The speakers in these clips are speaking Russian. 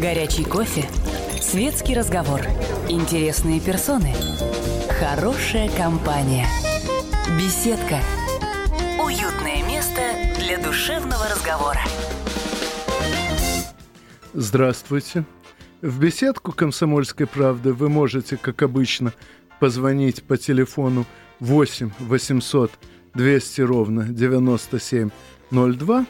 Горячий кофе. Светский разговор. Интересные персоны. Хорошая компания. Беседка. Уютное место для душевного разговора. Здравствуйте. В беседку «Комсомольской правды» вы можете, как обычно, позвонить по телефону 8 800 200 ровно 9702.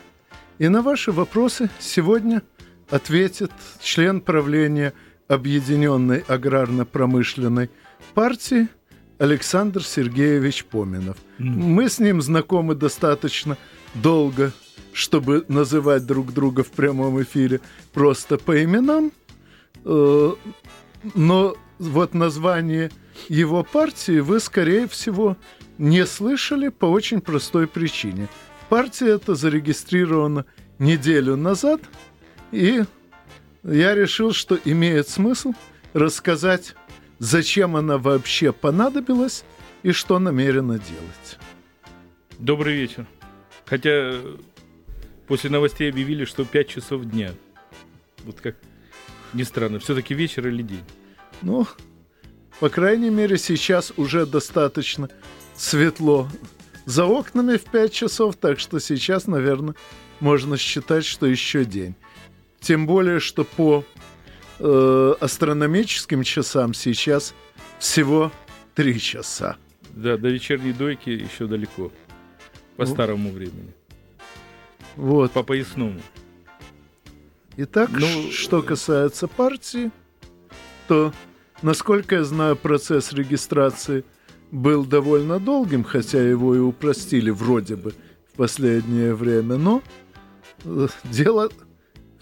И на ваши вопросы сегодня ответит член правления Объединенной аграрно-промышленной партии Александр Сергеевич Поминов. Мы с ним знакомы достаточно долго, чтобы называть друг друга в прямом эфире просто по именам. Э, но вот название его партии вы, скорее всего, не слышали по очень простой причине. Партия эта зарегистрирована неделю назад, и я решил, что имеет смысл рассказать, зачем она вообще понадобилась и что намерена делать. Добрый вечер. Хотя после новостей объявили, что 5 часов дня. Вот как ни странно, все-таки вечер или день? Ну, по крайней мере, сейчас уже достаточно светло за окнами в 5 часов, так что сейчас, наверное, можно считать, что еще день. Тем более, что по э, астрономическим часам сейчас всего 3 часа. Да, до вечерней дойки еще далеко. По ну, старому времени. Вот. По поясному. Итак, ну, что касается партии, то, насколько я знаю, процесс регистрации был довольно долгим, хотя его и упростили вроде бы в последнее время, но э, дело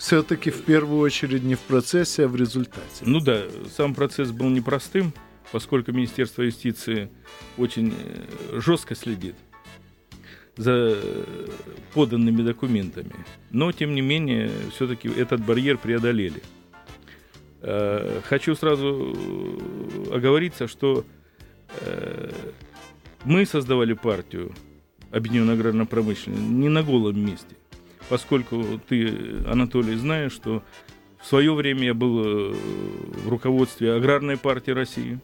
все-таки в первую очередь не в процессе, а в результате. Ну да, сам процесс был непростым, поскольку Министерство юстиции очень э, жестко следит за поданными документами. Но, тем не менее, все-таки этот барьер преодолели. Э, хочу сразу оговориться, что э, мы создавали партию Объединенная аграрно-промышленная не на голом месте, поскольку ты, Анатолий, знаешь, что в свое время я был э, в руководстве Аграрной партии России,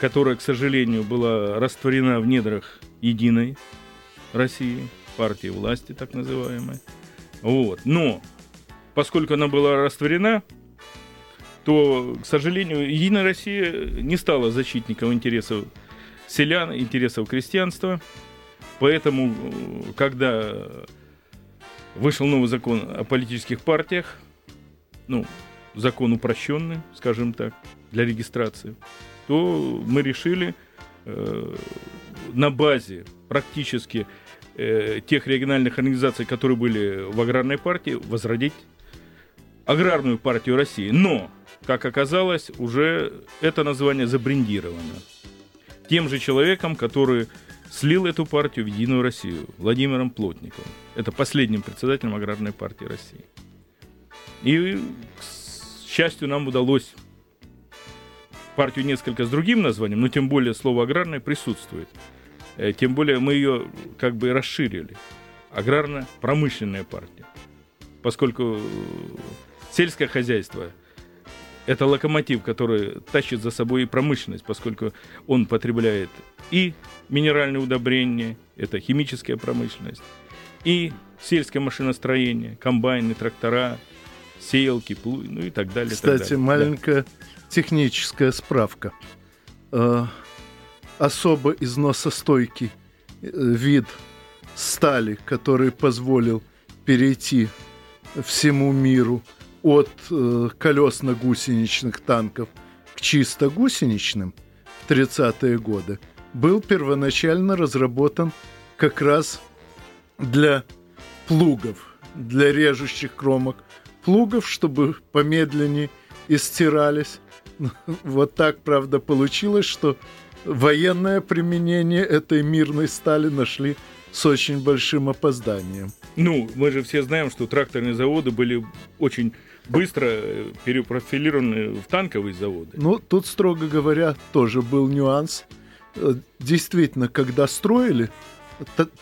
которая, к сожалению, была растворена в недрах единой России, партии власти так называемой. Вот. Но поскольку она была растворена, то, к сожалению, Единая Россия не стала защитником интересов селян, интересов крестьянства. Поэтому, когда вышел новый закон о политических партиях, ну, закон упрощенный, скажем так, для регистрации, то мы решили э, на базе практически э, тех региональных организаций, которые были в аграрной партии, возродить аграрную партию России. Но, как оказалось, уже это название забрендировано тем же человеком, который слил эту партию в Единую Россию, Владимиром Плотниковым. Это последним председателем аграрной партии России. И, к счастью, нам удалось партию несколько с другим названием, но тем более слово аграрное присутствует. Э, тем более мы ее как бы расширили. Аграрно-промышленная партия. Поскольку сельское хозяйство – это локомотив, который тащит за собой и промышленность, поскольку он потребляет и минеральные удобрения, это химическая промышленность, и сельское машиностроение, комбайны, трактора, сеялки, плуги, ну и так далее. Кстати, так далее. маленькая да. техническая справка. Э, особо износостойкий э, вид стали, который позволил перейти всему миру от э, колесно-гусеничных танков к чисто гусеничным в 30-е годы, был первоначально разработан как раз для плугов, для режущих кромок плугов, чтобы помедленнее и стирались. Вот так, правда, получилось, что военное применение этой мирной стали нашли с очень большим опозданием. Ну, мы же все знаем, что тракторные заводы были очень быстро э, перепрофилированы в танковые заводы. Ну, тут, строго говоря, тоже был нюанс. Э, действительно, когда строили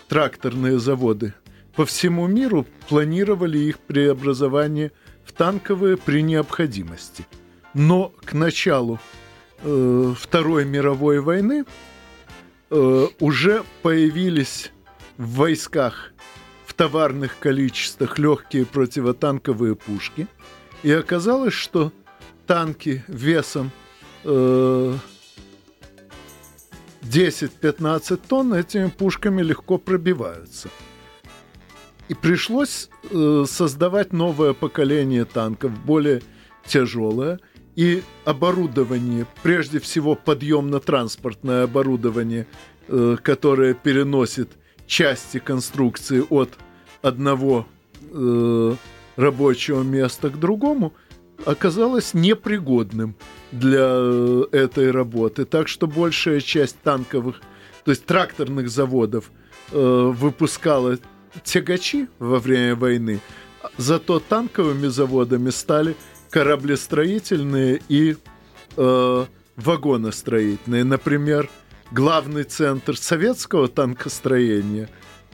тракторные заводы, по всему миру планировали их преобразование в танковые при необходимости. Но к началу э, Второй мировой войны э, уже появились в войсках в товарных количествах легкие противотанковые пушки. И оказалось, что танки весом э, 10-15 тонн этими пушками легко пробиваются. И пришлось э, создавать новое поколение танков, более тяжелое, и оборудование, прежде всего подъемно-транспортное оборудование, э, которое переносит части конструкции от одного э, рабочего места к другому, оказалось непригодным для э, этой работы. Так что большая часть танковых, то есть тракторных заводов э, выпускала тягачи во время войны, зато танковыми заводами стали кораблестроительные и э, вагоностроительные. Например, главный центр советского танкостроения,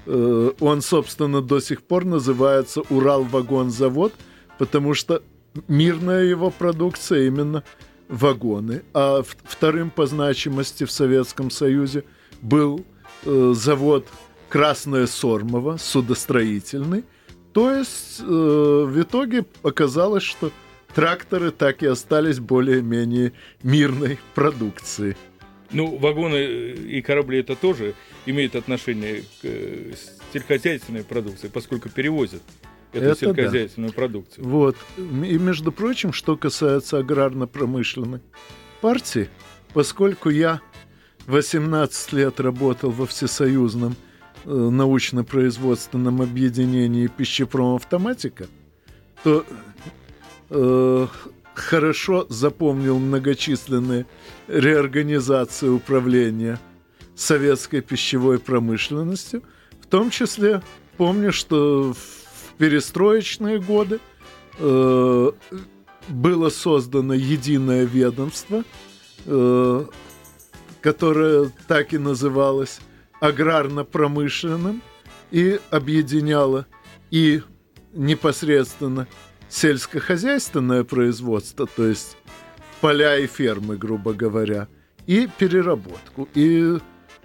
он, собственно, до сих пор называется Урал-вагонзавод, потому что мирная его продукция именно вагоны. А вторым по значимости в Советском Союзе был э, завод Красное Сормово, судостроительный. То есть э, в итоге оказалось, что тракторы так и остались более-менее мирной продукцией. Ну, вагоны и корабли это тоже имеют отношение к э, сельскохозяйственной продукции, поскольку перевозят эту это сельскохозяйственную да. продукцию. Вот. И, между прочим, что касается аграрно-промышленной партии, поскольку я 18 лет работал во всесоюзном э, научно-производственном объединении пищепром автоматика, то э, хорошо запомнил многочисленные реорганизации управления советской пищевой промышленностью, в том числе помню, что в перестроечные годы э, было создано единое ведомство, э, которое так и называлось аграрно-промышленным и объединяло и непосредственно сельскохозяйственное производство, то есть поля и фермы, грубо говоря, и переработку. И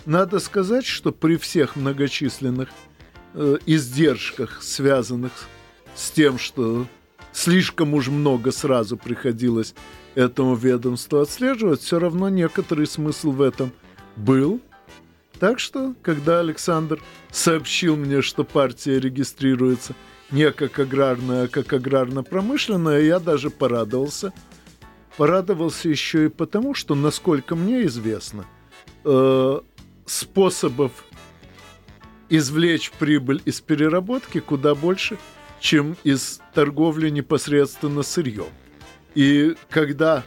надо сказать, что при всех многочисленных э, издержках, связанных с тем, что слишком уж много сразу приходилось этому ведомству отслеживать, все равно некоторый смысл в этом был. Так что, когда Александр сообщил мне, что партия регистрируется – не как аграрная, а как аграрно-промышленная, я даже порадовался. Порадовался еще и потому, что, насколько мне известно, э, способов извлечь прибыль из переработки куда больше, чем из торговли непосредственно сырьем. И когда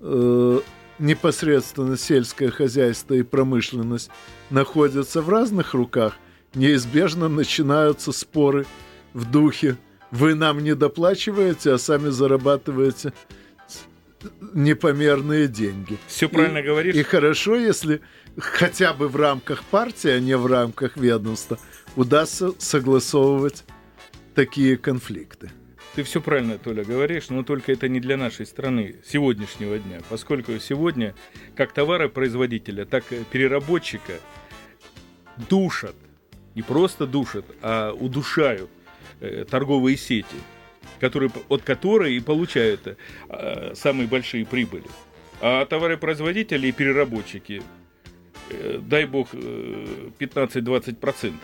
э, непосредственно сельское хозяйство и промышленность находятся в разных руках, неизбежно начинаются споры – в духе «Вы нам не доплачиваете, а сами зарабатываете непомерные деньги». Все правильно и, говоришь. И хорошо, если хотя бы в рамках партии, а не в рамках ведомства, удастся согласовывать такие конфликты. Ты все правильно, Толя, говоришь, но только это не для нашей страны сегодняшнего дня, поскольку сегодня как товаропроизводителя, так и переработчика душат, не просто душат, а удушают Э, торговые сети, которые, от которой и получают э, самые большие прибыли. А товаропроизводители и переработчики, э, дай бог, 15-20%.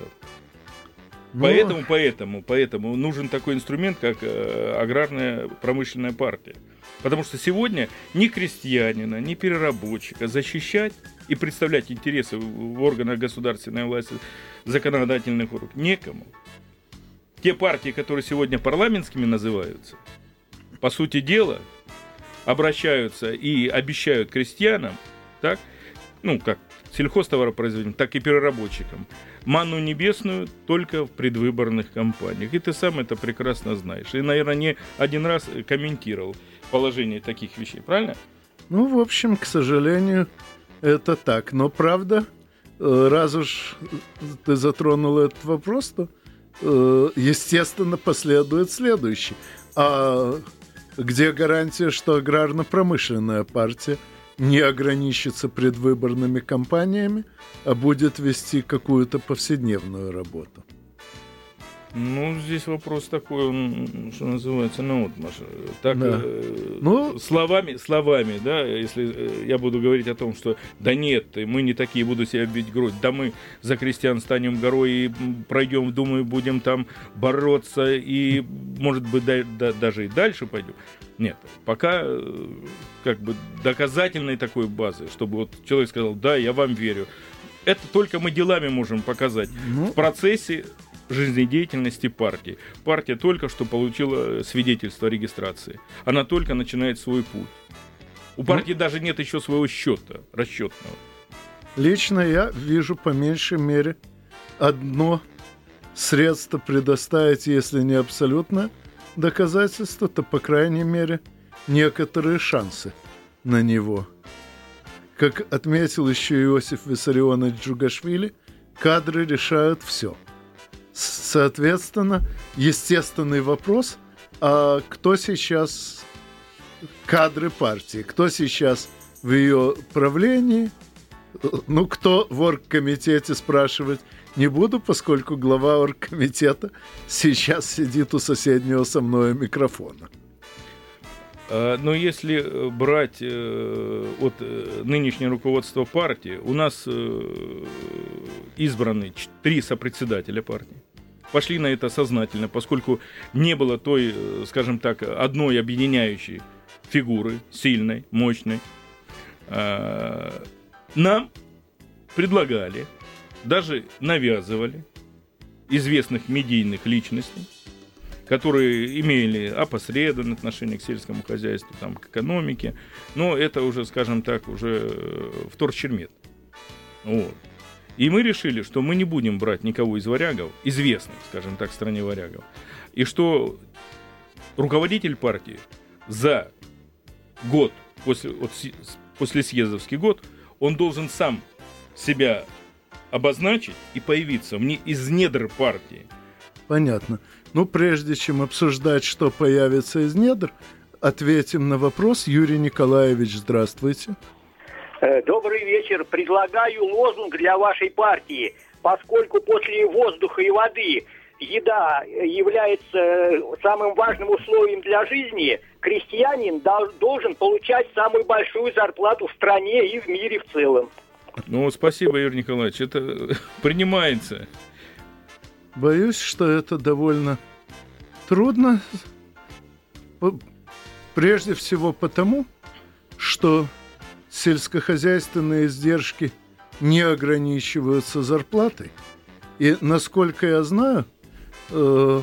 Но... Поэтому, поэтому, поэтому нужен такой инструмент, как аграрная промышленная партия. Потому что сегодня ни крестьянина, ни переработчика защищать и представлять интересы в органах государственной власти, законодательных органов некому те партии, которые сегодня парламентскими называются, по сути дела, обращаются и обещают крестьянам, так, ну, как сельхозтоваропроизводителям, так и переработчикам, манну небесную только в предвыборных кампаниях. И ты сам это прекрасно знаешь. И, наверное, не один раз комментировал положение таких вещей, правильно? Ну, в общем, к сожалению, это так. Но правда, э, раз уж ты затронул этот вопрос, то естественно, последует следующий. А где гарантия, что аграрно-промышленная партия не ограничится предвыборными кампаниями, а будет вести какую-то повседневную работу? Ну, здесь вопрос такой, он, что называется, вот, Маша, так Да. э, Ну- словами, словами, да, если э, я буду говорить о том, что да нет, мы не такие, буду себя бить грудь, да мы за крестьян станем горой и пройдем, думаю, будем там бороться и, может быть, да- да- даже и дальше пойдем. Нет, пока э, как бы доказательной такой базы, чтобы вот человек сказал, да, я вам верю. Это только мы делами можем показать Ну, в процессе жизнедеятельности партии. Партия только что получила свидетельство о регистрации. Она только начинает свой путь. У партии даже нет еще своего счета расчетного. Лично я вижу по меньшей мере одно средство предоставить, если не абсолютно доказательство, то, по крайней мере, некоторые шансы на него. Как отметил еще Иосиф Виссарионович Джугашвили, кадры решают все. Соответственно, естественный вопрос, а кто сейчас кадры партии, кто сейчас в ее правлении, ну, кто в оргкомитете спрашивать не буду, поскольку глава оргкомитета сейчас сидит у соседнего со мной микрофона. А, Но если э, брать э, от э, нынешнего руководства партии, у нас избраны три сопредседателя партии. Пошли на это сознательно, поскольку не было той, э, скажем так, одной объединяющей фигуры, сильной, мощной. А, Нам предлагали, даже навязывали известных медийных личностей, которые имели опосредованное отношение к сельскому хозяйству, там, к экономике, но это уже, скажем так, уже э, вторчермет. Вот. И мы решили, что мы не будем брать никого из варягов, известных, скажем так, в стране варягов, и что руководитель партии за год, после, вот после съездовский год, он должен сам себя обозначить и появиться мне из недр партии. Понятно. Ну, прежде чем обсуждать, что появится из недр, ответим на вопрос. Юрий Николаевич, здравствуйте. Э, Добрый вечер. Предлагаю лозунг для вашей партии. Поскольку после воздуха и воды еда является э, самым важным условием для жизни, крестьянин дол- должен получать самую большую зарплату в стране и в мире в целом. Ну, спасибо, Юрий Николаевич, это принимается. Боюсь, что это довольно трудно. Прежде всего потому, что сельскохозяйственные издержки не ограничиваются зарплатой. И, насколько я знаю, э,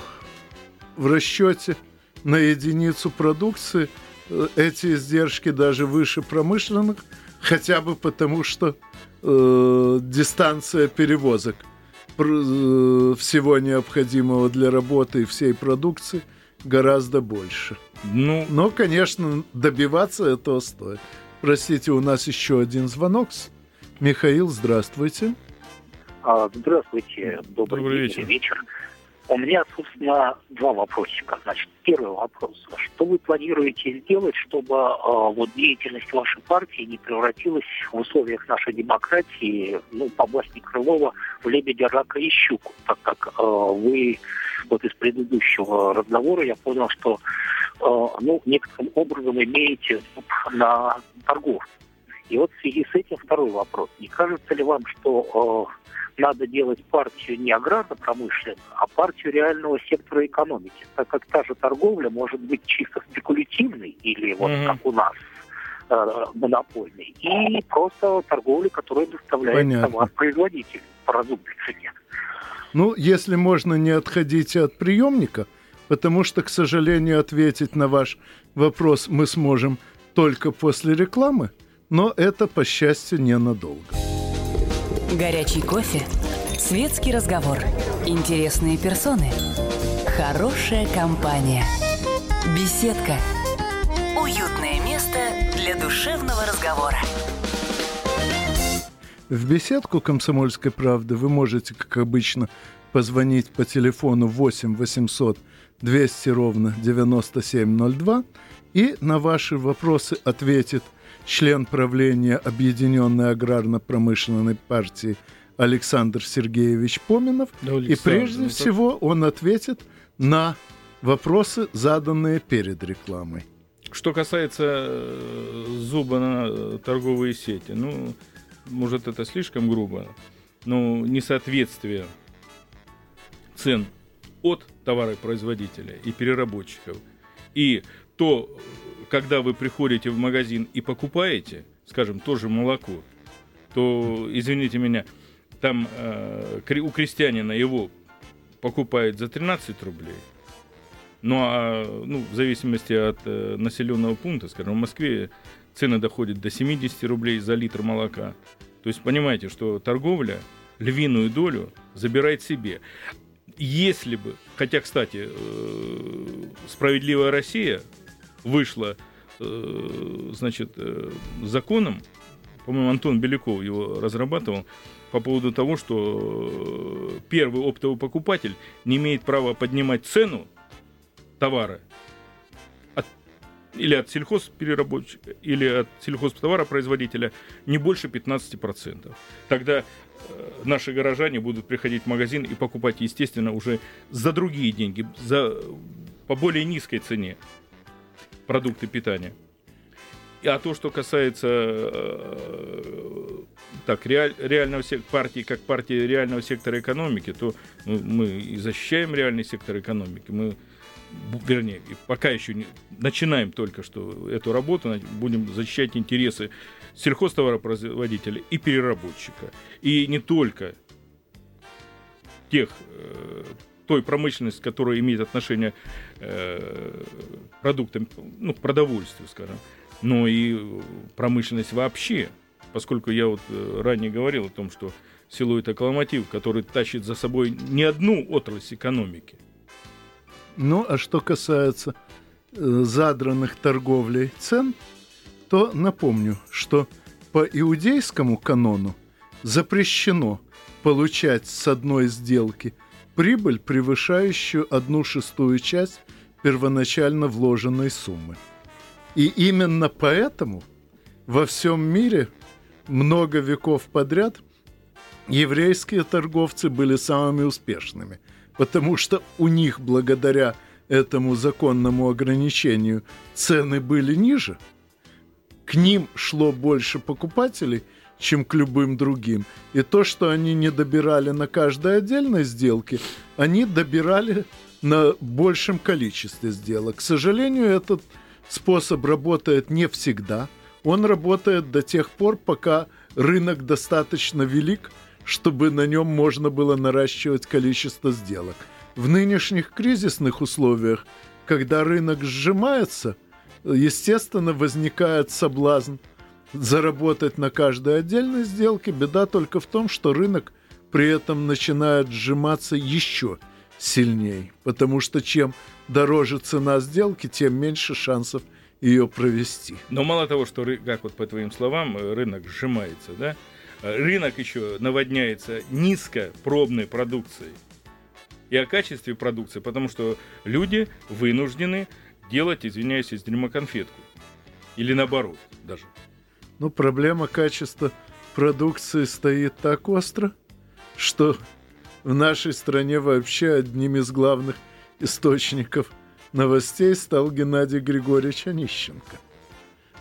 в расчете на единицу продукции э, эти издержки даже выше промышленных, хотя бы потому, что э, дистанция перевозок всего необходимого для работы и всей продукции гораздо больше. Ну, Но, конечно, добиваться этого стоит. Простите, у нас еще один звонок. Михаил, здравствуйте. А, Здравствуйте, добрый, Добрый день, вечер. вечер. У меня, собственно, два вопросика. Значит, первый вопрос. Что вы планируете сделать, чтобы а, вот деятельность вашей партии не превратилась в условиях нашей демократии, ну, по басне Крылова, в лебедя, рака и щуку? Так как а, вы вот из предыдущего разговора я понял, что а, ну, некоторым образом имеете на торгов. И вот в связи с этим второй вопрос. Не кажется ли вам, что э, надо делать партию не аграрно-промышленную, а партию реального сектора экономики, так как та же торговля может быть чисто спекулятивной или вот Мгм. как у нас э, монопольной, и просто торговля, которая доставляет Понятно. товар производителю по разумной цене. Ну, если можно, не отходите от приемника, потому что, к сожалению, ответить на ваш вопрос мы сможем только после рекламы, но это, по счастью, ненадолго. Горячий кофе, светский разговор, интересные персоны, хорошая компания, беседка, уютное место для душевного разговора. В беседку «Комсомольской правды» вы можете, как обычно, позвонить по телефону 8 800 200 ровно 9702. И на ваши вопросы ответит член правления Объединенной аграрно-промышленной партии Александр Сергеевич Поминов. Да, и прежде ну, всего он ответит на вопросы, заданные перед рекламой. Что касается э, зуба на торговые сети, ну, может, это слишком грубо, но несоответствие цен от товаропроизводителя и переработчиков. И то, когда вы приходите в магазин и покупаете, скажем, тоже молоко, то, извините меня, там э, у крестьянина его покупают за 13 рублей, ну а ну, в зависимости от э, населенного пункта, скажем, в Москве цены доходят до 70 рублей за литр молока. То есть понимаете, что торговля львиную долю забирает себе. Если бы, хотя, кстати, э, справедливая Россия вышла, э, значит, э, законом, по-моему, Антон Беляков его разрабатывал, по поводу того, что первый оптовый покупатель не имеет права поднимать цену товара от, или от сельхозпереработчика, или от сельхозтоваропроизводителя не больше 15%. Тогда наши горожане будут приходить в магазин и покупать, естественно, уже за другие деньги, за, по более низкой цене продукты питания. А то, что касается э, так, реаль, реального сектора, партии, как партии реального сектора экономики, то ну, мы и защищаем реальный сектор экономики. Мы, вернее, пока еще не, начинаем только что эту работу, будем защищать интересы сельхозтоваропроизводителя и переработчика. И не только тех э, той промышленности, которая имеет отношение э, к продуктам, ну, к продовольствию, скажем, но и промышленность вообще, поскольку я вот э, ранее говорил о том, что это локомотив, который тащит за собой не одну отрасль экономики. Ну, а что касается э, задранных торговлей цен, то напомню, что по иудейскому канону запрещено получать с одной сделки прибыль, превышающую одну шестую часть первоначально вложенной суммы. И именно поэтому во всем мире много веков подряд еврейские торговцы были самыми успешными, потому что у них благодаря этому законному ограничению цены были ниже, к ним шло больше покупателей – чем к любым другим. И то, что они не добирали на каждой отдельной сделке, они добирали на большем количестве сделок. К сожалению, этот способ работает не всегда. Он работает до тех пор, пока рынок достаточно велик, чтобы на нем можно было наращивать количество сделок. В нынешних кризисных условиях, когда рынок сжимается, естественно, возникает соблазн – заработать на каждой отдельной сделке. Беда только в том, что рынок при этом начинает сжиматься еще сильнее, потому что чем дороже цена сделки, тем меньше шансов ее провести. Но мало того, что, как вот по твоим словам, э, рынок сжимается, да, рынок еще наводняется низкопробной продукцией и о качестве продукции, потому что люди вынуждены делать, извиняюсь, из дерьма конфетку. Или наоборот даже. Ну, проблема качества продукции стоит так остро, что в нашей стране вообще одним из главных источников новостей стал Геннадий Григорьевич Онищенко,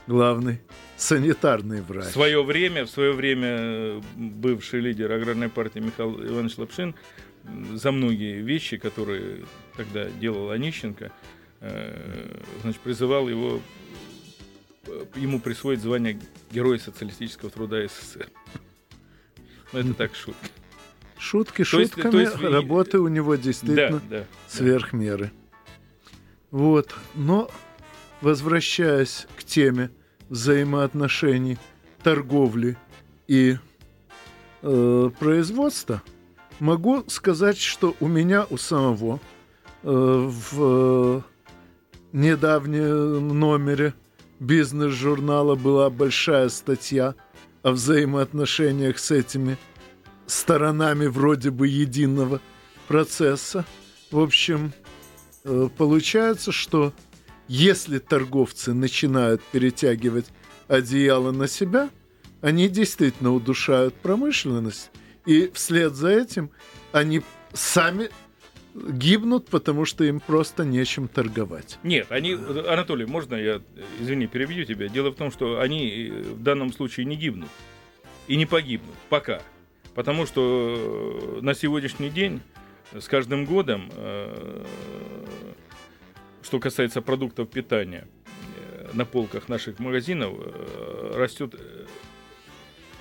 главный санитарный врач. В свое время, в свое время э, бывший лидер аграрной партии Михаил Иванович Лапшин за многие вещи, которые тогда делал Онищенко, э, значит, призывал его Э, ему присвоить звание Героя социалистического труда СССР. Ну, это так, шутка. Шутки шутками, то есть, то есть, работы у него действительно да, да, сверх меры. Вот, но возвращаясь к теме взаимоотношений торговли и э, производства, могу сказать, что у меня у самого э, в э, недавнем номере бизнес-журнала была большая статья о взаимоотношениях с этими сторонами вроде бы единого процесса. В общем, э, получается, что если торговцы начинают перетягивать одеяло на себя, они действительно удушают промышленность, и вслед за этим они сами гибнут, потому что им просто нечем торговать. Нет, они, Анатолий, можно я, извини, перебью тебя? Дело в том, что они в данном случае не гибнут и не погибнут пока. Потому что на сегодняшний день с каждым годом, э, что касается продуктов питания, э, на полках наших магазинов э, растет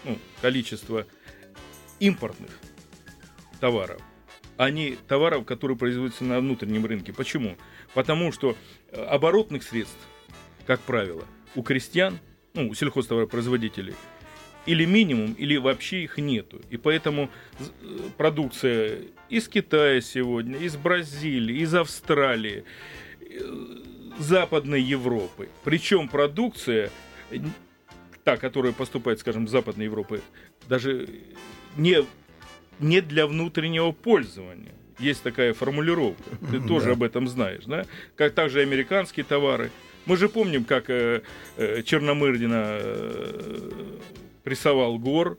ну, количество импортных товаров а не товаров, которые производятся на внутреннем рынке. Почему? Потому что э, оборотных средств, как правило, у крестьян, ну, у сельхозтоваропроизводителей, или минимум, или вообще их нету. И поэтому э, продукция из Китая сегодня, из Бразилии, из Австралии, э, Западной Европы. Причем продукция, та, которая поступает, скажем, с Западной Европы, даже не не для внутреннего пользования. Есть такая формулировка. Ты да. тоже об этом знаешь, да? Как также американские товары. Мы же помним, как э, э, Черномырдина э, прессовал гор.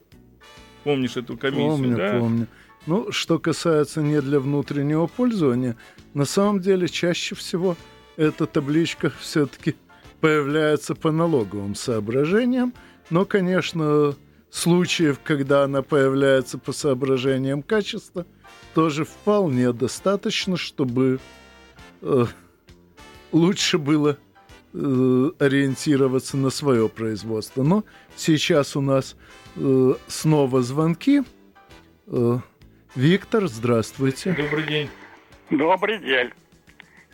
Помнишь эту комиссию, помню, да? Помню. Ну, что касается не для внутреннего пользования, на самом деле чаще всего эта табличка все-таки появляется по налоговым соображениям. Но, конечно, случаев, когда она появляется по соображениям качества, тоже вполне достаточно, чтобы э, лучше было э, ориентироваться на свое производство. Но сейчас у нас э, снова звонки. Э, Виктор, здравствуйте. Добрый день. Добрый день.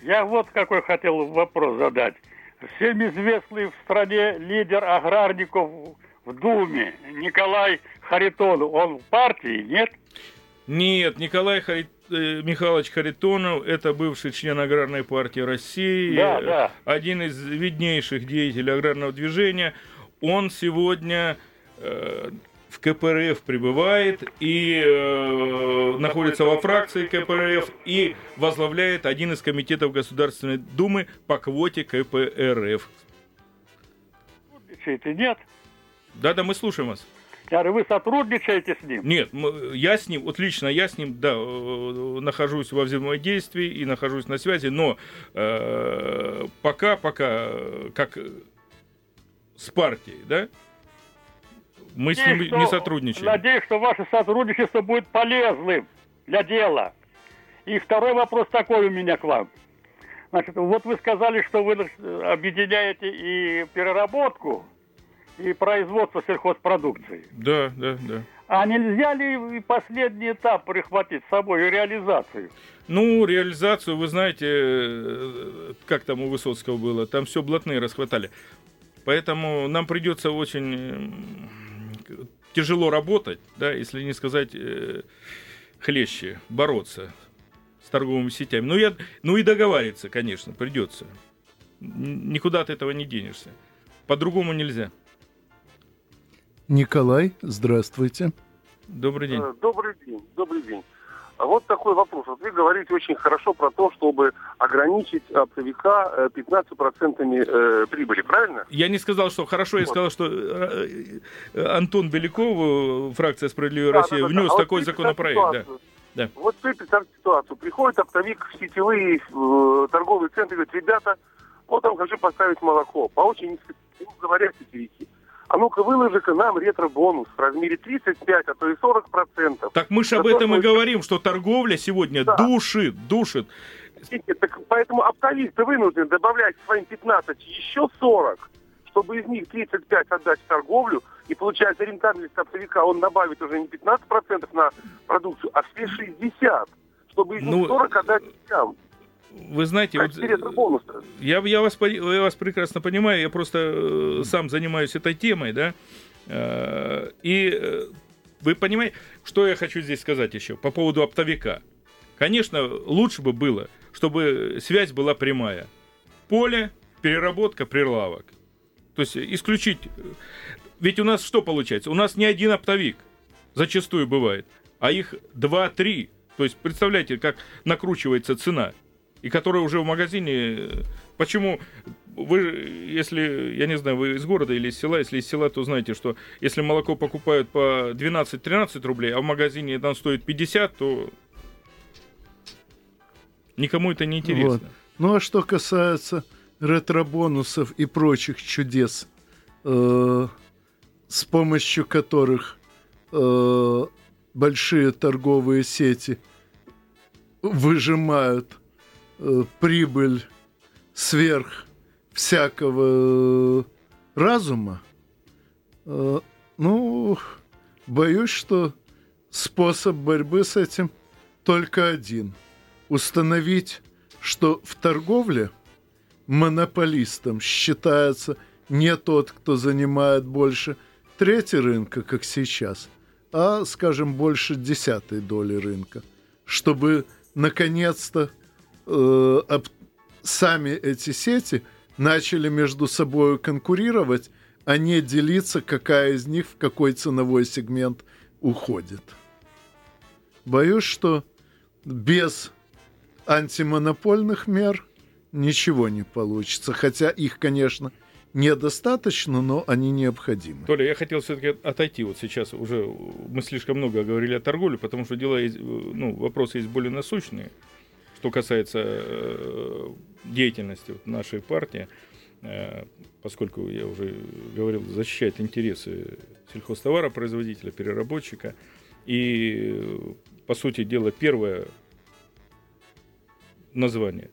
Я вот какой хотел вопрос задать. Всем известный в стране лидер аграрников в Думе Николай Харитонов, он в партии, нет? Нет, Николай Харит... Э, Михайлович Харитонов – это бывший член Аграрной партии России, да, да. один из виднейших деятелей аграрного движения. Он сегодня э, в КПРФ пребывает и э, находится во фракции КПРФ и возглавляет один из комитетов Государственной Думы по квоте КПРФ. Нет? Да-да, мы слушаем вас. Я говорю, вы сотрудничаете с ним? Нет, я с ним, вот лично я с ним, да, э, нахожусь во взаимодействии и нахожусь на связи, но э, пока, пока, как с партией, да, мы надеюсь, с ним что, не сотрудничаем. Надеюсь, что ваше сотрудничество будет полезным для дела. И второй вопрос такой у меня к вам. Значит, вот вы сказали, что вы объединяете и переработку, и производство сельхозпродукции. Да, да, да. А нельзя ли последний этап прихватить с собой, реализацию? Ну, реализацию, вы знаете, э, как там у Высоцкого было, там все блатные расхватали. Поэтому нам придется очень тяжело работать, да, если не сказать э, хлеще, бороться с торговыми сетями. Ну, я, ну и договариваться, конечно, придется. Никуда от этого не денешься. По-другому нельзя. Николай, здравствуйте. Добрый день. Э, добрый день, добрый день. А вот такой вопрос. Вот вы говорите очень хорошо про то, чтобы ограничить оптовика 15% э, э, прибыли, правильно? Я не сказал, что хорошо, я вот. сказал, что Антон Беляков, фракция «Справедливая да, Россия», да, да, внес а такой вот законопроект. Да. Да. Вот вы представьте ситуацию. Приходит оптовик в сетевые э, торговые центры и говорит, ребята, вот там хочу поставить молоко. По очень низкой, говорят сетевики а ну-ка выложи-ка нам ретро-бонус в размере 35, а то и 40 процентов. Так мы же об этом и говорим, что торговля сегодня да. душит, душит. Так поэтому оптовик-то вынужден добавлять своим 15 еще 40, чтобы из них 35 отдать в торговлю, и получается рентабельность оптовика, он добавит уже не 15% на продукцию, а все 60, чтобы из них ну, 40 отдать всем. Вы знаете, вот, я, я, вас, я вас прекрасно понимаю, я просто э, сам занимаюсь этой темой, да, э, и э, вы понимаете, что я хочу здесь сказать еще по поводу оптовика. Конечно, лучше бы было, чтобы связь была прямая. Поле, переработка, прилавок. То есть исключить... Ведь у нас что получается? У нас не один оптовик зачастую бывает, а их два-три. То есть представляете, как накручивается цена – и которые уже в магазине... Почему вы, если, я не знаю, вы из города или из села, если из села, то знаете, что если молоко покупают по 12-13 рублей, а в магазине там стоит 50, то никому это не интересно. Вот. Ну а что касается ретро-бонусов и прочих чудес, э, с помощью которых э, большие торговые сети выжимают э, прибыль сверх всякого разума, э, ну, боюсь, что способ борьбы с этим только один. Установить, что в торговле монополистом считается не тот, кто занимает больше трети рынка, как сейчас, а, скажем, больше десятой доли рынка, чтобы наконец-то э, сами эти сети начали между собой конкурировать, а не делиться, какая из них в какой ценовой сегмент уходит. Боюсь, что без антимонопольных мер ничего не получится, хотя их, конечно, недостаточно, но они необходимы. Толя, я хотел все-таки отойти. Вот сейчас уже мы слишком много говорили о торговле, потому что дела есть, ну, вопросы есть более насущные. Что касается э, деятельности нашей партии, э, поскольку я уже говорил, защищает интересы сельхозтоваропроизводителя, переработчика. И, по сути дела, первое название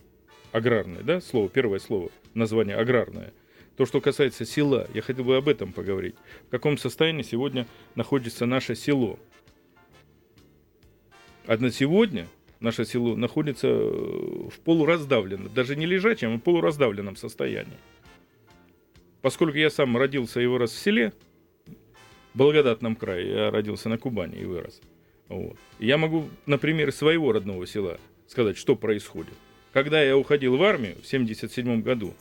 аграрное, да, слово, первое слово, название аграрное – то, что касается села, я хотел бы об этом поговорить. В каком состоянии сегодня находится наше село? А на сегодня наше село находится э, в полураздавленном, даже не лежачем, а полураздавленном состоянии. Поскольку я сам родился и вырос в селе, в благодатном крае, я родился на Кубани и вырос. Вот. я могу на примере своего родного села сказать, что происходит. Когда я уходил в армию в 1977 году,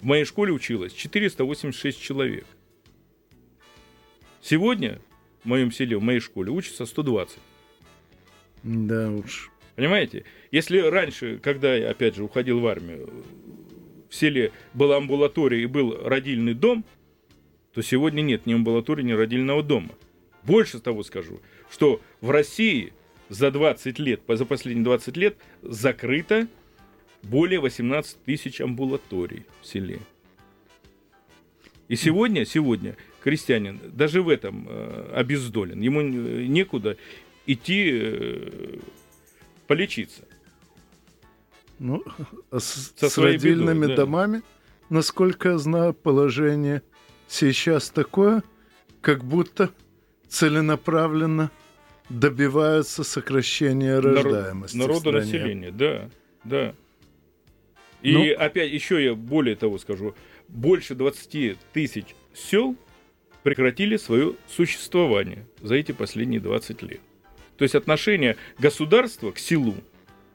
в моей школе училось 486 человек. Сегодня в моем селе, в моей школе учатся 120. Да уж. Понимаете? Если раньше, когда я, опять же, уходил в армию, в селе была амбулатория и был родильный дом, то сегодня нет ни амбулатории, ни родильного дома. Больше того скажу, что в России за 20 лет, за последние 20 лет закрыто более 18 тысяч амбулаторий в селе. И сегодня, сегодня крестьянин даже в этом э, обездолен. Ему некуда идти э, полечиться. Ну, а с, Со с родильными бедой, да. домами, насколько я знаю, положение сейчас такое, как будто целенаправленно добиваются сокращения рождаемости. Народу населения, да, да. И ну, опять еще я более того скажу, больше 20 тысяч сел прекратили свое существование за эти последние 20 лет. То есть отношение государства к селу,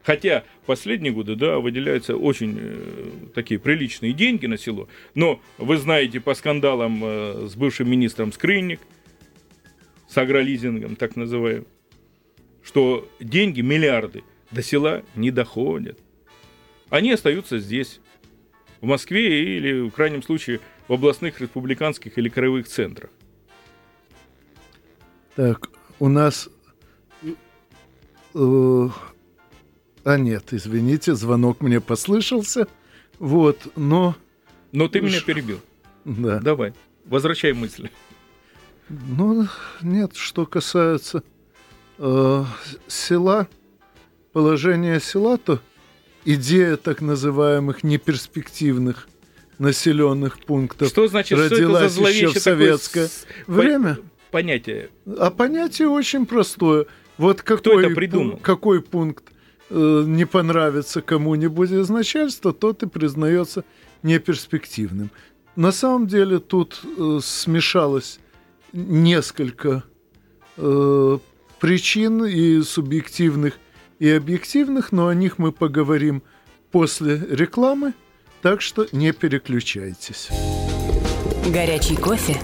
хотя последние годы, да, выделяются очень э, такие приличные деньги на село, но вы знаете по скандалам э, с бывшим министром Скрынник, с агролизингом так называемым, что деньги, миллиарды до села не доходят. Они остаются здесь, в Москве или, в крайнем случае, в областных, республиканских или краевых центрах. Так, у нас... Э, а нет, извините, звонок мне послышался. Вот, но... Но ты меня перебил. Да. Давай, возвращай мысли. Ну, нет, что касается э, села, положения села, то идея так называемых неперспективных населенных пунктов что значит, родилась что это за еще в советское такое... время. Понятие. А понятие очень простое. Вот какой, это придумал? какой пункт э, не понравится кому-нибудь из начальства, тот и признается неперспективным. На самом деле тут э, смешалось несколько э, причин и субъективных, и объективных, но о них мы поговорим после рекламы, так что не переключайтесь. Горячий кофе,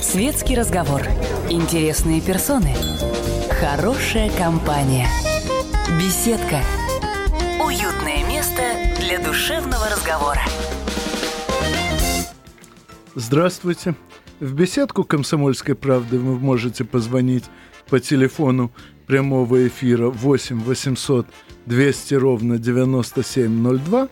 светский разговор, интересные персоны, хорошая компания, беседка, уютное место душевного разговора. Здравствуйте. В беседку «Комсомольской правды» вы можете позвонить по телефону прямого эфира 8 800 200 ровно 9702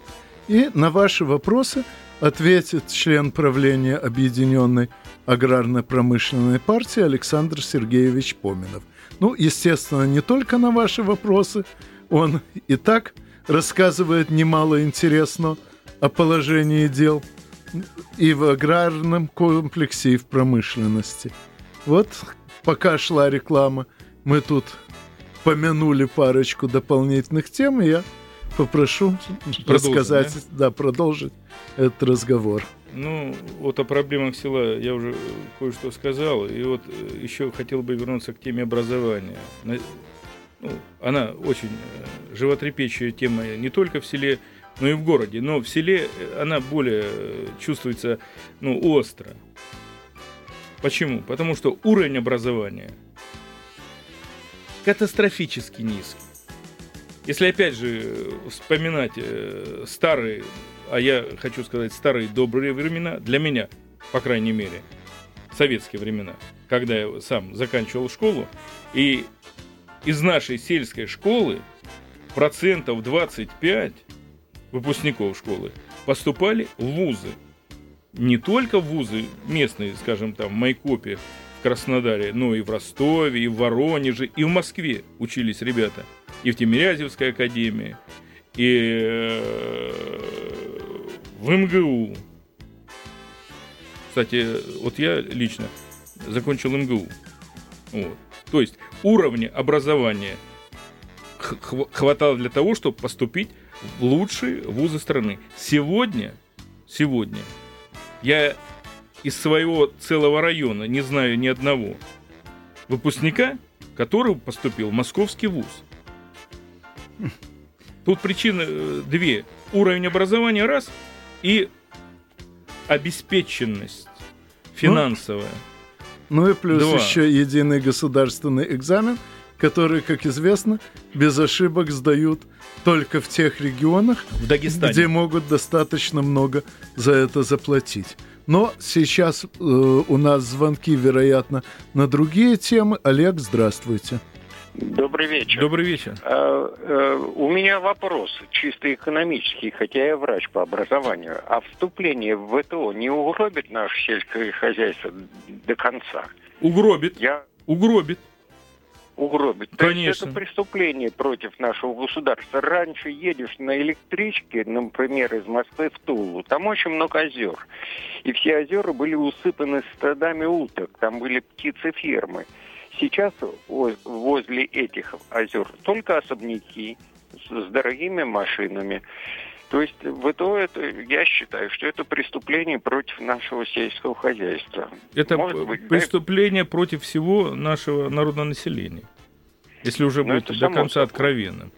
и на ваши вопросы ответит член правления Объединенной аграрно-промышленной партии Александр Сергеевич Поминов. Ну, естественно, не только на ваши вопросы, он и так рассказывает немало интересного о положении дел – и в аграрном комплексе, и в промышленности. Вот пока шла реклама, мы тут помянули парочку дополнительных тем, и я попрошу продолжить, рассказать, да? да, продолжить этот разговор. Ну, вот о проблемах села я уже кое-что сказал, и вот э, еще хотел бы вернуться к теме образования. Ну, она очень э, животрепещущая тема не только в селе но и в городе. Но в селе она более э, чувствуется ну, остро. Почему? Потому что уровень образования катастрофически низкий. Если опять же вспоминать э, старые, а я хочу сказать старые добрые времена, для меня, по крайней мере, советские времена, когда я сам заканчивал школу, и из нашей сельской школы процентов 25 выпускников школы поступали в вузы. Не только в вузы местные, скажем, там, в Майкопе, в Краснодаре, но и в Ростове, и в Воронеже, и в Москве учились ребята. И в Тимирязевской академии, и э, в МГУ. Кстати, вот я лично закончил МГУ. Вот. То есть уровня образования хватало для того, чтобы поступить лучшие вузы страны. Сегодня, сегодня я из своего целого района не знаю ни одного выпускника, который поступил в московский вуз. Тут причины э, две. Уровень образования раз и обеспеченность финансовая. Ну, ну и плюс Два. еще единый государственный экзамен, который, как известно, без ошибок сдают только в тех регионах, в Дагестане. где могут достаточно много за это заплатить. Но сейчас э, у нас звонки, вероятно, на другие темы. Олег, здравствуйте. Добрый вечер. Добрый вечер. А, а, у меня вопрос чисто экономический, хотя я врач по образованию. А вступление в ВТО не угробит наше сельское хозяйство до конца? Угробит. Я... Угробит угробить. Конечно. То есть это преступление против нашего государства. Раньше едешь на электричке, например, из Москвы в Тулу, там очень много озер. И все озера были усыпаны стадами уток, там были птицефермы. Сейчас возле этих озер только особняки с дорогими машинами. То есть в это, я считаю, что это преступление против нашего сельского хозяйства. Это быть, преступление да? против всего нашего народного населения. Если уже Но ну, быть до конца откровенным.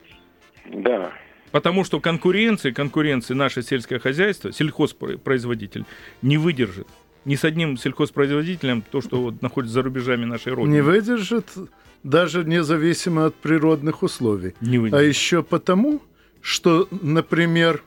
Да. Потому что конкуренции, конкуренции наше сельское хозяйство, сельхозпроизводитель не выдержит. Ни с одним сельхозпроизводителем, то, что вот находится за рубежами нашей родины. Не выдержит даже независимо от природных условий. Не выдержит. А еще потому, что, например,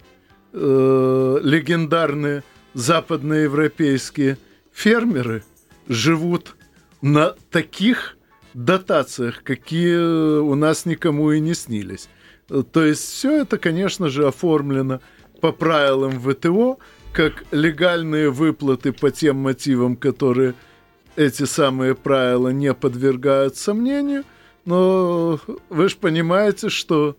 э, легендарные западноевропейские фермеры живут на таких дотациях, какие у нас никому и не снились. То есть все это, конечно же, оформлено по правилам ВТО, как легальные выплаты по тем мотивам, которые эти самые правила не подвергают сомнению. Но вы же понимаете, что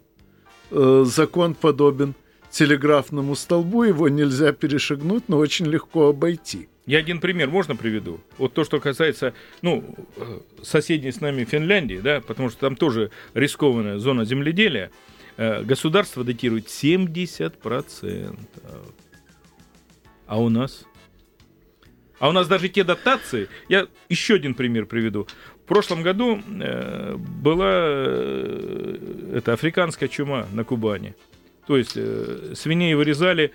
Э, закон подобен телеграфному столбу, его нельзя перешагнуть, но очень легко обойти. Я один пример можно приведу? Вот то, что касается, ну, э, соседней с нами Финляндии, да, потому что там тоже рискованная зона земледелия, э, государство датирует 70%. А у нас? А у нас даже те дотации, я еще один пример приведу. В прошлом году э, была э, это африканская чума на Кубани. То есть э, свиней вырезали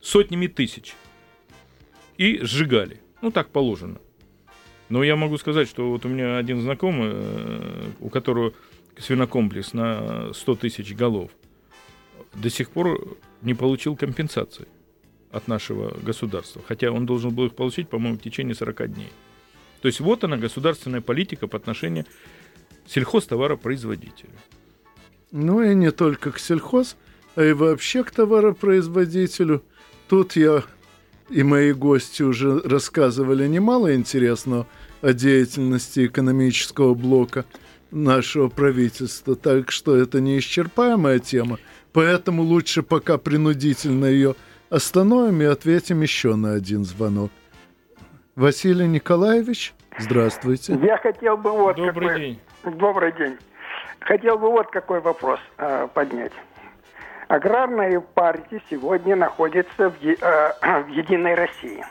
сотнями тысяч и сжигали. Ну, так положено. Но я могу сказать, что вот у меня один знакомый, э, у которого свинокомплекс на 100 тысяч голов, до сих пор не получил компенсации от нашего государства. Хотя он должен был их получить, по-моему, в течение 40 дней. То есть вот она, государственная политика по отношению сельхозтоваропроизводителю. Ну и не только к сельхоз, а и вообще к товаропроизводителю. Тут я и мои гости уже рассказывали немало интересного о деятельности экономического блока нашего правительства, так что это неисчерпаемая тема, поэтому лучше пока принудительно ее остановим и ответим еще на один звонок. Василий Николаевич, здравствуйте. Я хотел бы вот Добрый какой... день. Добрый день. Хотел бы вот какой вопрос э, поднять. Аграрная партия сегодня находится в, е- э, в Единой России.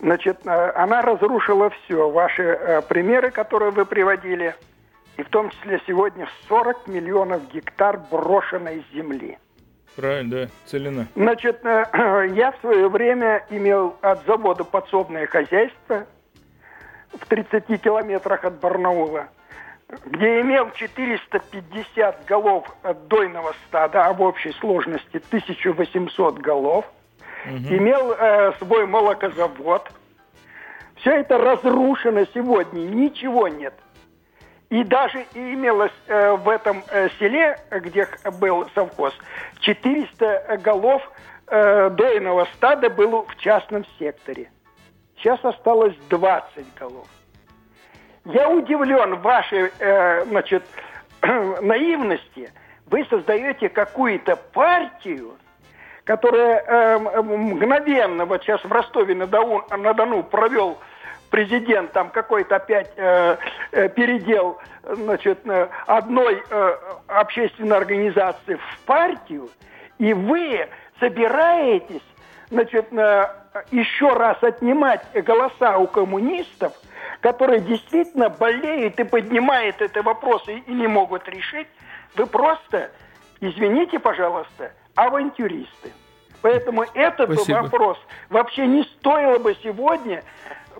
Значит, э, она разрушила все. Ваши э, примеры, которые вы приводили, и в том числе сегодня 40 миллионов гектар брошенной земли. Правильно, да, целина. Значит, э, я в свое время имел от завода подсобное хозяйство в 30 километрах от Барнаула, где имел 450 голов от дойного стада, а в общей сложности 1800 голов. Имел э, свой молокозавод. Все это разрушено сегодня, ничего нет. И даже имелось э, в этом э, селе, где был совхоз, 400 голов э, дойного стада было в частном секторе. Сейчас осталось 20 голов. Я удивлен вашей, э, значит, наивности. Вы создаете какую-то партию, которая э, мгновенно, вот сейчас в Ростове-на-Дону на Дону провел президент там какой-то опять э, э, передел значит, э, одной э, общественной организации в партию, и вы собираетесь значит, э, еще раз отнимать голоса у коммунистов, которые действительно болеют и поднимают эти вопросы и не могут решить, вы просто, извините, пожалуйста, авантюристы. Поэтому этот Спасибо. вопрос вообще не стоило бы сегодня,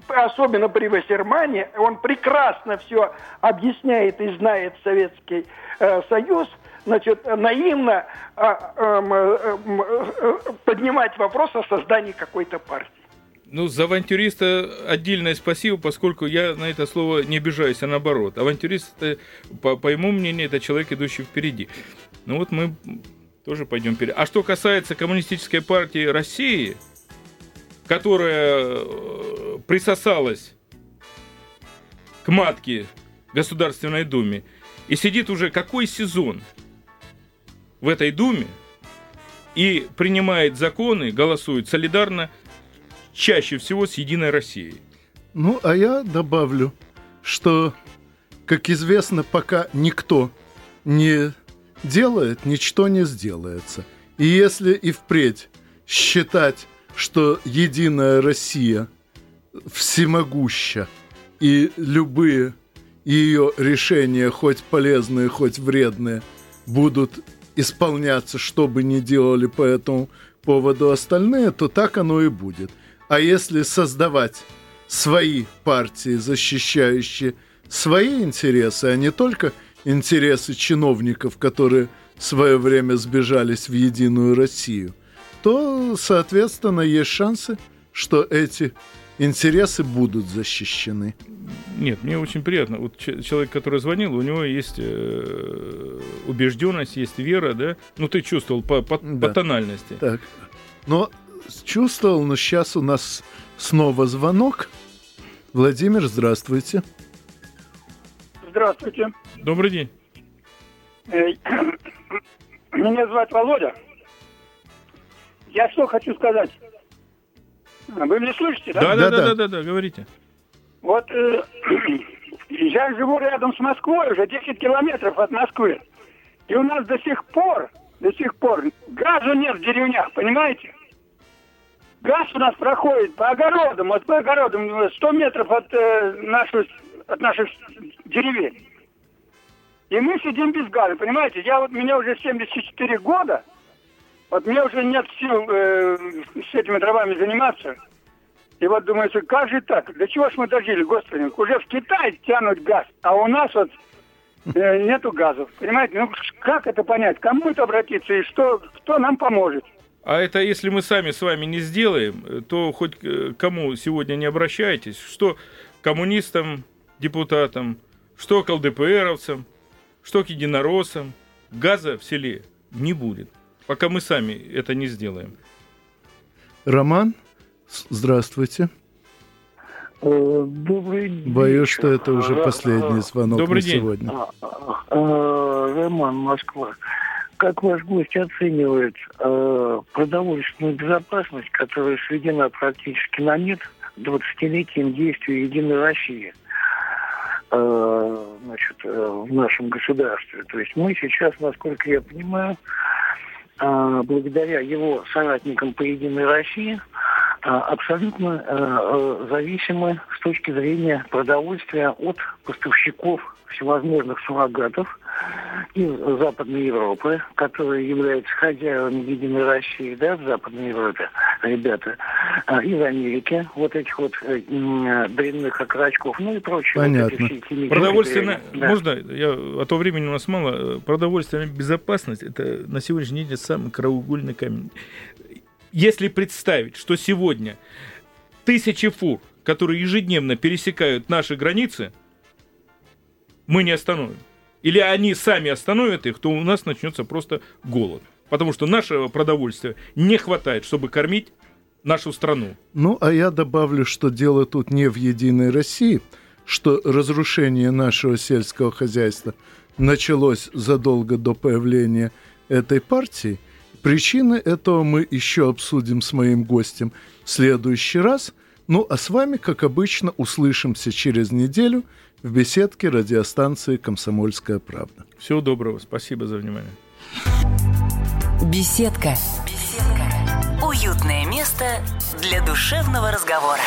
особенно при Вассермане, он прекрасно все объясняет и знает Советский э, Союз, значит, наивно а, эм, э, эм, э, поднимать вопрос о создании какой-то партии. Ну, за авантюриста отдельное спасибо, поскольку я на это слово не обижаюсь, а наоборот. Авантюрист, это, по, по моему мнению, это человек, идущий впереди. Ну вот мы тоже пойдем вперед. А что касается Коммунистической партии России, которая э, присосалась к матке Государственной Думе и сидит уже какой сезон в этой Думе и принимает законы, голосует солидарно чаще всего с Единой Россией. Ну, а я добавлю, что, как известно, пока никто не делает, ничто не сделается. И если и впредь считать, что Единая Россия всемогуща, и любые ее решения, хоть полезные, хоть вредные, будут исполняться, что бы ни делали по этому поводу остальные, то так оно и будет. А если создавать свои партии, защищающие свои интересы, а не только интересы чиновников, которые в свое время сбежались в Единую Россию, то, соответственно, есть шансы, что эти интересы будут защищены. Нет, мне очень приятно. Вот человек, который звонил, у него есть э, убежденность, есть вера, да? Ну, ты чувствовал по, по, Да. по тональности. Так, но чувствовал, но сейчас у нас снова звонок. Владимир, здравствуйте. Здравствуйте. Добрый день. Э, Меня зовут Володя. Я что хочу сказать. Вы меня слышите, да? Да, да, да, Да-да. да, да, да, говорите. Вот э, я живу рядом с Москвой, уже 10 километров от Москвы. И у нас до сих пор, до сих пор газа нет в деревнях, понимаете? Газ у нас проходит по огородам, вот по огородам э, 100 метров от, э, наших, от наших деревень. И мы сидим без газа, понимаете? Я вот, мне уже 74 года, вот мне уже нет сил э, с этими дровами заниматься. И вот думаете, как же так? До чего ж мы дожили, господи? Уже в Китай тянут газ, а у нас вот э, нету газов. Понимаете? Ну, как это понять? Кому это обратиться и что, кто нам поможет? А это если мы сами с вами не сделаем, то хоть э, кому сегодня не обращайтесь, что коммунистам, депутатам, что к ЛДПРовцам, что к единороссам, газа в селе не будет, пока мы сами это не сделаем. Роман, здравствуйте. Э, добрый день. Боюсь, что это уже последний звонок Добрый на день. сегодня. А, а, Роман, Москва. Как ваш гость оценивает э, продовольственную безопасность, которая сведена практически на нет 20-летием действия Единой России э, значит, в нашем государстве? То есть мы сейчас, насколько я понимаю, благодаря его соратникам по Единой России э, абсолютно э, э, зависимы с точки зрения продовольствия от поставщиков всевозможных суррогатов из Западной Европы, которые являются хозяевами Единой России, да, в Западной Европе, ребята, а, из Америки, вот этих вот э, м, дрянных окорочков, ну и прочее. вот эти Понятно. все эти Продовольственная, да. можно, я, а то времени у нас мало, продовольственная безопасность, это на сегодняшний день самый краеугольный камень. Если представить, что сегодня тысячи фур, которые ежедневно пересекают наши границы, мы не остановим. Или они сами остановят их, то у нас начнется просто голод. Потому что нашего продовольствия не хватает, чтобы кормить нашу страну. Ну, а я добавлю, что дело тут не в Единой России, что разрушение нашего сельского хозяйства началось задолго до появления этой партии. Причины этого мы еще обсудим с моим гостем в следующий раз. Ну, а с вами, как обычно, услышимся через неделю в беседке радиостанции «Комсомольская правда». Всего доброго, спасибо за внимание. Беседка. Беседка. Уютное место для душевного разговора.